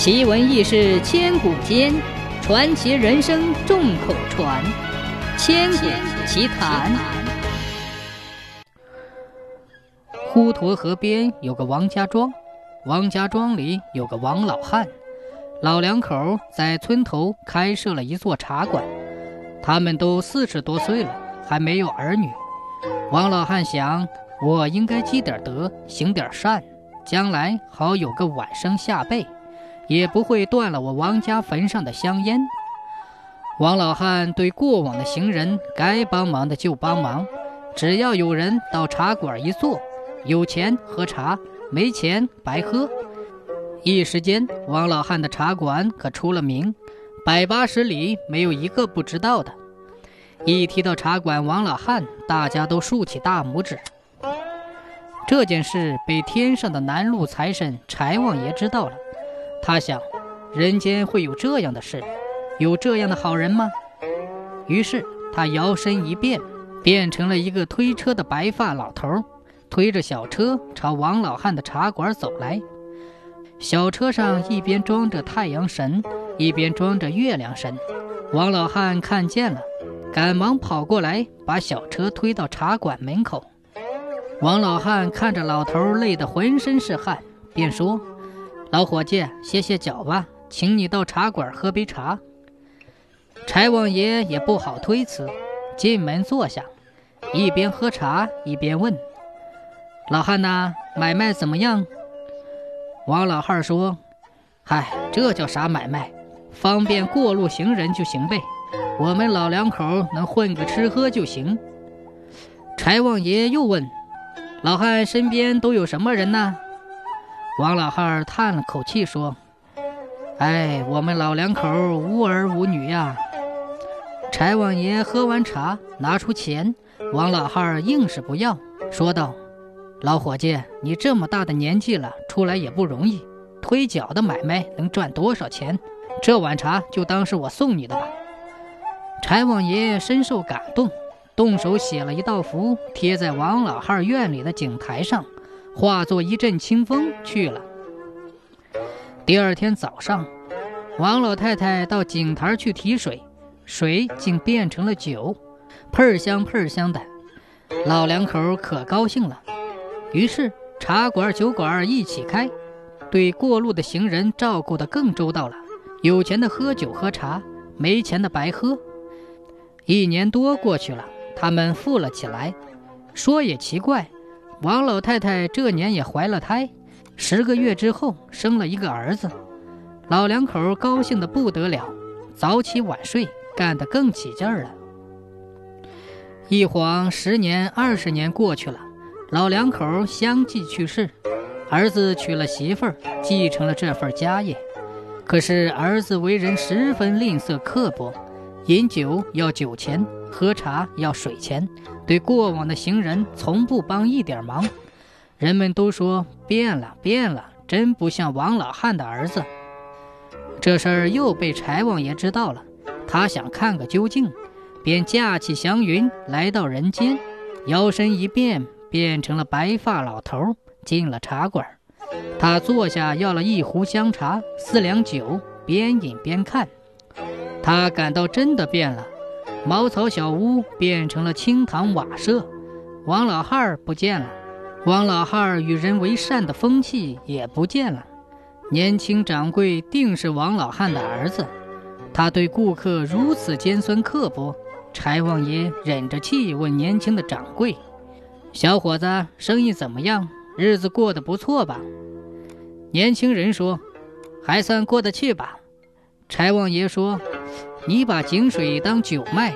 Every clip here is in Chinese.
奇闻异事千古间，传奇人生众口传。千古奇谈。滹沱河边有个王家庄，王家庄里有个王老汉，老两口在村头开设了一座茶馆。他们都四十多岁了，还没有儿女。王老汉想，我应该积点德，行点善。将来好有个晚生下辈，也不会断了我王家坟上的香烟。王老汉对过往的行人该帮忙的就帮忙，只要有人到茶馆一坐，有钱喝茶，没钱白喝。一时间，王老汉的茶馆可出了名，百八十里没有一个不知道的。一提到茶馆王老汉，大家都竖起大拇指。这件事被天上的南路财神柴王爷知道了，他想，人间会有这样的事，有这样的好人吗？于是他摇身一变，变成了一个推车的白发老头，推着小车朝王老汉的茶馆走来。小车上一边装着太阳神，一边装着月亮神。王老汉看见了，赶忙跑过来，把小车推到茶馆门口。王老汉看着老头累得浑身是汗，便说：“老伙计，歇歇脚吧，请你到茶馆喝杯茶。”柴王爷也不好推辞，进门坐下，一边喝茶一边问：“老汉呐，买卖怎么样？”王老汉说：“嗨，这叫啥买卖？方便过路行人就行呗。我们老两口能混个吃喝就行。”柴王爷又问。老汉身边都有什么人呢？王老汉叹了口气说：“哎，我们老两口无儿无女呀。”柴王爷喝完茶，拿出钱，王老汉硬是不要，说道：“老伙计，你这么大的年纪了，出来也不容易，推脚的买卖能赚多少钱？这碗茶就当是我送你的吧。”柴王爷深受感动。动手写了一道符，贴在王老汉院里的井台上，化作一阵清风去了。第二天早上，王老太太到井台去提水，水竟变成了酒，喷香喷香的。老两口可高兴了，于是茶馆酒馆一起开，对过路的行人照顾得更周到了。有钱的喝酒喝茶，没钱的白喝。一年多过去了。他们富了起来，说也奇怪，王老太太这年也怀了胎，十个月之后生了一个儿子，老两口高兴得不得了，早起晚睡，干得更起劲儿了。一晃十年二十年过去了，老两口相继去世，儿子娶了媳妇儿，继承了这份家业，可是儿子为人十分吝啬刻薄，饮酒要酒钱。喝茶要水钱，对过往的行人从不帮一点忙。人们都说变了变了，真不像王老汉的儿子。这事儿又被柴王爷知道了，他想看个究竟，便驾起祥云来到人间，摇身一变变成了白发老头，进了茶馆。他坐下要了一壶香茶，四两酒，边饮边看。他感到真的变了。茅草小屋变成了青塘瓦舍，王老汉儿不见了，王老汉儿与人为善的风气也不见了。年轻掌柜定是王老汉的儿子，他对顾客如此尖酸刻薄。柴王爷忍着气问年轻的掌柜：“小伙子，生意怎么样？日子过得不错吧？”年轻人说：“还算过得去吧。”柴王爷说。你把井水当酒卖，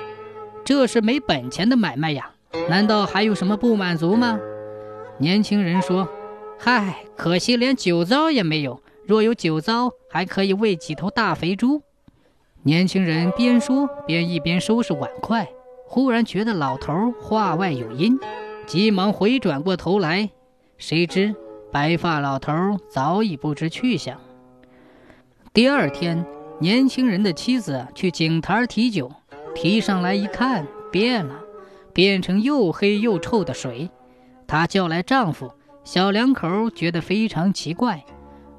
这是没本钱的买卖呀！难道还有什么不满足吗？年轻人说：“嗨，可惜连酒糟也没有。若有酒糟，还可以喂几头大肥猪。”年轻人边说边一边收拾碗筷，忽然觉得老头话外有音，急忙回转过头来，谁知白发老头早已不知去向。第二天。年轻人的妻子去井台提酒提上来一看变了变成又黑又臭的水。她叫来丈夫小两口觉得非常奇怪。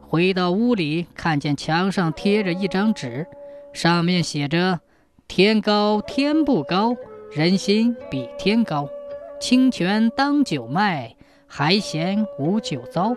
回到屋里看见墙上贴着一张纸上面写着天高天不高人心比天高清泉当酒卖还嫌无酒糟。